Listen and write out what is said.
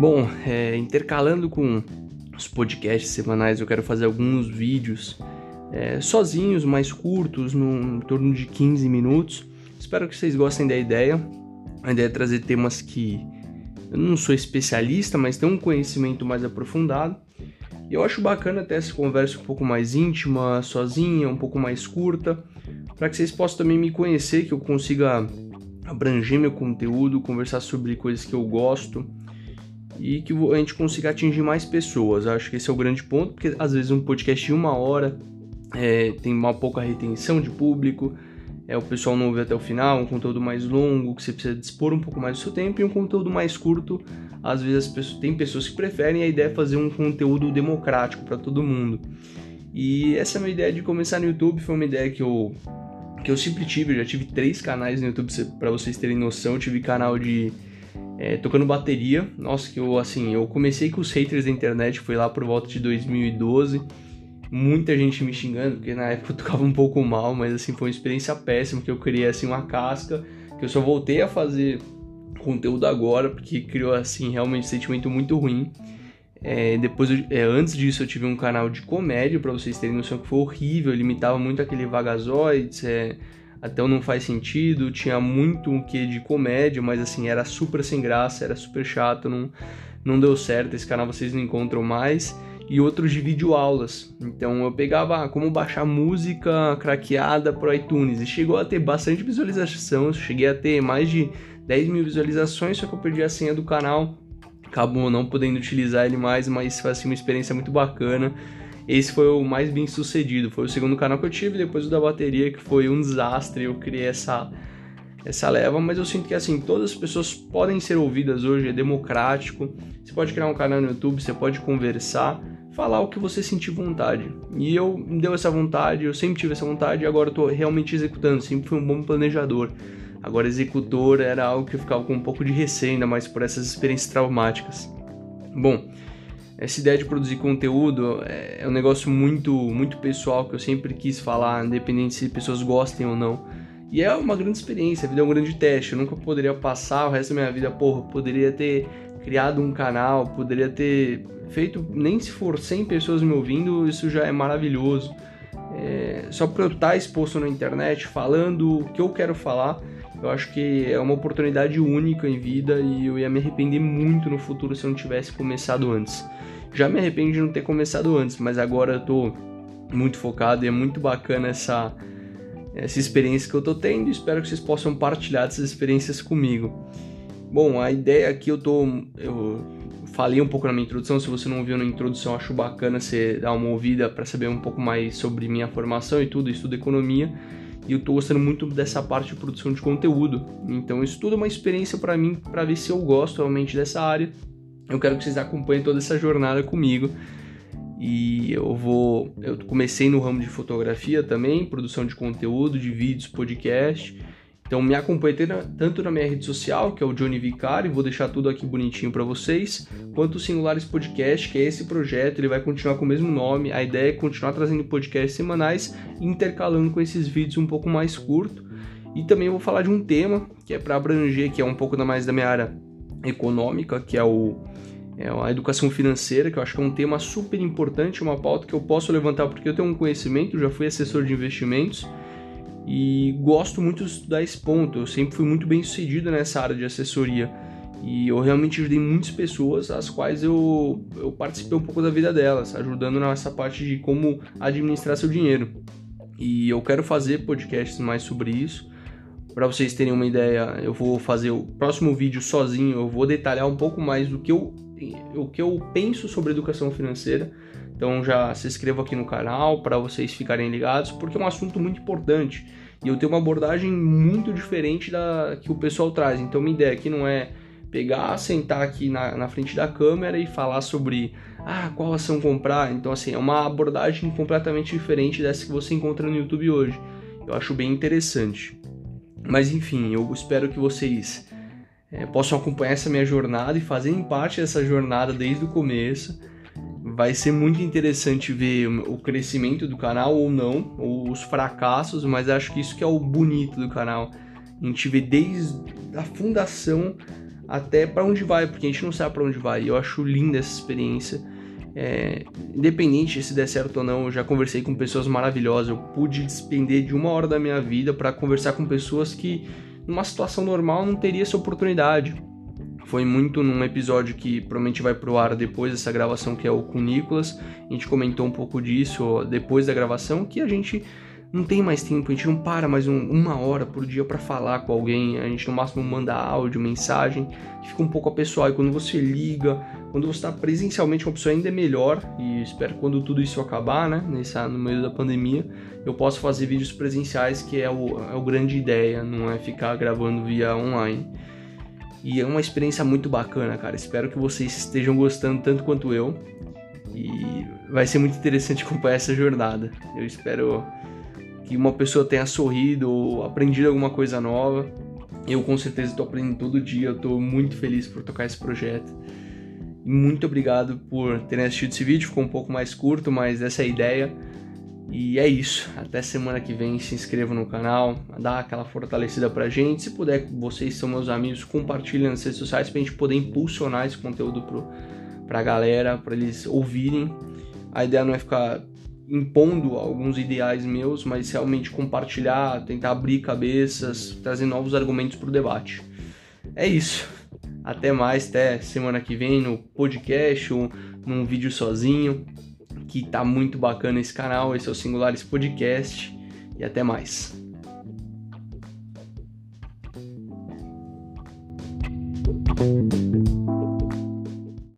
Bom, é, intercalando com os podcasts semanais, eu quero fazer alguns vídeos é, sozinhos, mais curtos, no, em torno de 15 minutos. Espero que vocês gostem da ideia. A ideia é trazer temas que eu não sou especialista, mas tenho um conhecimento mais aprofundado. E eu acho bacana ter essa conversa um pouco mais íntima, sozinha, um pouco mais curta, para que vocês possam também me conhecer, que eu consiga abranger meu conteúdo, conversar sobre coisas que eu gosto e que a gente consiga atingir mais pessoas. Acho que esse é o grande ponto, porque às vezes um podcast de uma hora é, tem uma pouca retenção de público, é, o pessoal não ouve até o final, um conteúdo mais longo, que você precisa dispor um pouco mais do seu tempo, e um conteúdo mais curto, às vezes pessoas, tem pessoas que preferem, a ideia é fazer um conteúdo democrático para todo mundo. E essa é a minha ideia de começar no YouTube, foi uma ideia que eu, que eu sempre tive, eu já tive três canais no YouTube, para vocês terem noção, eu tive canal de é, tocando bateria, nossa, que eu, assim, eu comecei com os haters da internet, foi lá por volta de 2012, muita gente me xingando, porque na época eu tocava um pouco mal, mas assim, foi uma experiência péssima, que eu criei assim uma casca, que eu só voltei a fazer conteúdo agora, porque criou assim realmente um sentimento muito ruim. É, depois, é, antes disso, eu tive um canal de comédia, para vocês terem noção que foi horrível, limitava muito aquele vagazoides, é, até não faz sentido, tinha muito um quê de comédia, mas assim, era super sem graça, era super chato, não, não deu certo, esse canal vocês não encontram mais e outros de videoaulas. Então eu pegava como baixar música craqueada pro iTunes e chegou a ter bastante visualização, cheguei a ter mais de 10 mil visualizações, só que eu perdi a senha do canal, acabou não podendo utilizar ele mais, mas foi assim, uma experiência muito bacana. Esse foi o mais bem sucedido, foi o segundo canal que eu tive, depois o da bateria, que foi um desastre, eu criei essa essa leva, mas eu sinto que assim, todas as pessoas podem ser ouvidas hoje, é democrático. Você pode criar um canal no YouTube, você pode conversar, falar o que você sentir vontade. E eu me deu essa vontade, eu sempre tive essa vontade e agora eu tô realmente executando, sempre fui um bom planejador. Agora executor era algo que eu ficava com um pouco de receio, ainda mais por essas experiências traumáticas. Bom, essa ideia de produzir conteúdo é, é um negócio muito, muito pessoal que eu sempre quis falar, independente se pessoas gostem ou não. E é uma grande experiência, a vida é um grande teste. Eu nunca poderia passar o resto da minha vida, porra, poderia ter criado um canal, poderia ter feito, nem se for 100 pessoas me ouvindo, isso já é maravilhoso. É, só para eu estar exposto na internet, falando o que eu quero falar, eu acho que é uma oportunidade única em vida e eu ia me arrepender muito no futuro se eu não tivesse começado antes. Já me arrependo de não ter começado antes, mas agora eu tô muito focado e é muito bacana essa, essa experiência que eu tô tendo espero que vocês possam partilhar essas experiências comigo. Bom, a ideia aqui eu tô. Eu falei um pouco na minha introdução, se você não viu na introdução, acho bacana você dar uma ouvida para saber um pouco mais sobre minha formação e tudo, estudo economia e eu tô gostando muito dessa parte de produção de conteúdo. Então, isso tudo é uma experiência para mim, para ver se eu gosto realmente dessa área. Eu quero que vocês acompanhem toda essa jornada comigo. E eu vou. Eu comecei no ramo de fotografia também, produção de conteúdo, de vídeos, podcast. Então me acompanhe tanto na minha rede social, que é o Johnny Vicari, vou deixar tudo aqui bonitinho para vocês, quanto o Singulares Podcast, que é esse projeto, ele vai continuar com o mesmo nome. A ideia é continuar trazendo podcasts semanais, intercalando com esses vídeos um pouco mais curto. E também vou falar de um tema que é para abranger, que é um pouco mais da minha área econômica, que é o é a educação financeira, que eu acho que é um tema super importante, uma pauta que eu posso levantar porque eu tenho um conhecimento, já fui assessor de investimentos e gosto muito de estudar esse ponto. Eu sempre fui muito bem sucedido nessa área de assessoria e eu realmente ajudei muitas pessoas, as quais eu, eu participei um pouco da vida delas, ajudando nessa parte de como administrar seu dinheiro. E eu quero fazer podcasts mais sobre isso. Para vocês terem uma ideia, eu vou fazer o próximo vídeo sozinho, eu vou detalhar um pouco mais do que eu, o que eu penso sobre educação financeira então já se inscreva aqui no canal para vocês ficarem ligados, porque é um assunto muito importante. E eu tenho uma abordagem muito diferente da que o pessoal traz. Então minha ideia aqui não é pegar, sentar aqui na, na frente da câmera e falar sobre ah, qual ação comprar. Então assim, é uma abordagem completamente diferente dessa que você encontra no YouTube hoje. Eu acho bem interessante. Mas enfim, eu espero que vocês é, possam acompanhar essa minha jornada e fazerem parte dessa jornada desde o começo vai ser muito interessante ver o crescimento do canal ou não, ou os fracassos, mas acho que isso que é o bonito do canal. A gente vê desde a fundação até para onde vai, porque a gente não sabe para onde vai. Eu acho linda essa experiência. É, independente se der certo ou não, eu já conversei com pessoas maravilhosas. Eu pude despender de uma hora da minha vida para conversar com pessoas que, numa situação normal, não teria essa oportunidade. Foi muito num episódio que provavelmente vai pro ar depois dessa gravação, que é o com Nicolas. A gente comentou um pouco disso depois da gravação, que a gente não tem mais tempo, a gente não para mais um, uma hora por dia para falar com alguém, a gente no máximo manda áudio, mensagem, fica um pouco a pessoal. E quando você liga, quando você está presencialmente com a pessoa ainda é melhor, e espero que quando tudo isso acabar, né, nessa, no meio da pandemia, eu possa fazer vídeos presenciais, que é o, é o grande ideia, não é ficar gravando via online. E é uma experiência muito bacana, cara. Espero que vocês estejam gostando tanto quanto eu. E vai ser muito interessante acompanhar essa jornada. Eu espero que uma pessoa tenha sorrido ou aprendido alguma coisa nova. Eu com certeza estou aprendendo todo dia, eu estou muito feliz por tocar esse projeto. Muito obrigado por terem assistido esse vídeo, ficou um pouco mais curto, mas essa é a ideia. E é isso, até semana que vem, se inscreva no canal, dá aquela fortalecida pra gente. Se puder, vocês são meus amigos, compartilhem nas redes sociais pra gente poder impulsionar esse conteúdo pro, pra galera, para eles ouvirem. A ideia não é ficar impondo alguns ideais meus, mas realmente compartilhar, tentar abrir cabeças, trazer novos argumentos para o debate. É isso. Até mais, até semana que vem no podcast ou num vídeo sozinho, que tá muito bacana esse canal. Esse é o Singulares Podcast e até mais.